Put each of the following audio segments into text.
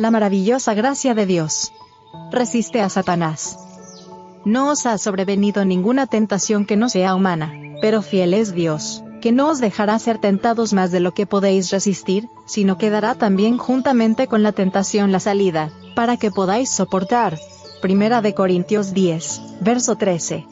La maravillosa gracia de Dios. Resiste a Satanás. No os ha sobrevenido ninguna tentación que no sea humana, pero fiel es Dios, que no os dejará ser tentados más de lo que podéis resistir, sino que dará también juntamente con la tentación la salida, para que podáis soportar. Primera de Corintios 10, verso 13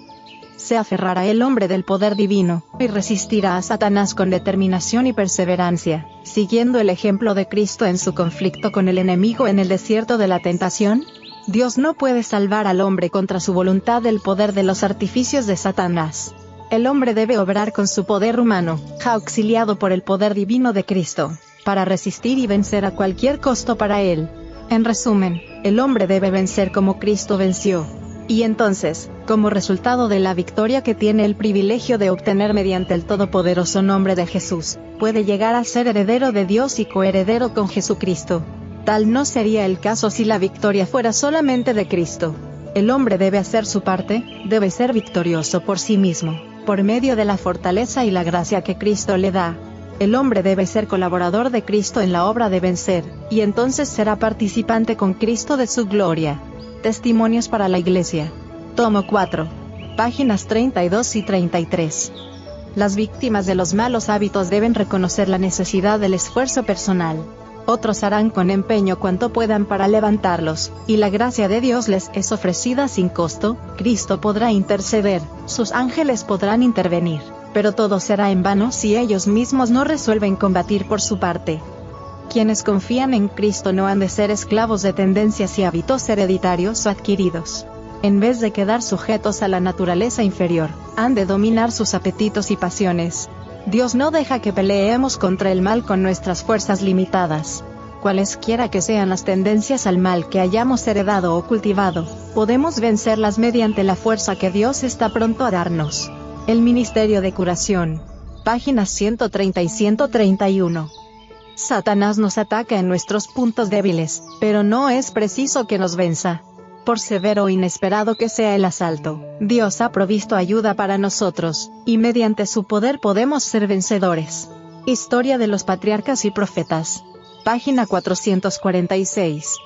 se aferrará el hombre del poder divino, y resistirá a Satanás con determinación y perseverancia, siguiendo el ejemplo de Cristo en su conflicto con el enemigo en el desierto de la tentación? Dios no puede salvar al hombre contra su voluntad del poder de los artificios de Satanás. El hombre debe obrar con su poder humano, auxiliado por el poder divino de Cristo, para resistir y vencer a cualquier costo para él. En resumen, el hombre debe vencer como Cristo venció, y entonces, como resultado de la victoria que tiene el privilegio de obtener mediante el todopoderoso nombre de Jesús, puede llegar a ser heredero de Dios y coheredero con Jesucristo. Tal no sería el caso si la victoria fuera solamente de Cristo. El hombre debe hacer su parte, debe ser victorioso por sí mismo, por medio de la fortaleza y la gracia que Cristo le da. El hombre debe ser colaborador de Cristo en la obra de vencer, y entonces será participante con Cristo de su gloria. Testimonios para la Iglesia. Tomo 4. Páginas 32 y 33. Las víctimas de los malos hábitos deben reconocer la necesidad del esfuerzo personal. Otros harán con empeño cuanto puedan para levantarlos, y la gracia de Dios les es ofrecida sin costo, Cristo podrá interceder, sus ángeles podrán intervenir, pero todo será en vano si ellos mismos no resuelven combatir por su parte. Quienes confían en Cristo no han de ser esclavos de tendencias y hábitos hereditarios o adquiridos. En vez de quedar sujetos a la naturaleza inferior, han de dominar sus apetitos y pasiones. Dios no deja que peleemos contra el mal con nuestras fuerzas limitadas. Cualesquiera que sean las tendencias al mal que hayamos heredado o cultivado, podemos vencerlas mediante la fuerza que Dios está pronto a darnos. El Ministerio de Curación. Páginas 130 y 131. Satanás nos ataca en nuestros puntos débiles, pero no es preciso que nos venza. Por severo o inesperado que sea el asalto, Dios ha provisto ayuda para nosotros, y mediante su poder podemos ser vencedores. Historia de los Patriarcas y Profetas. Página 446.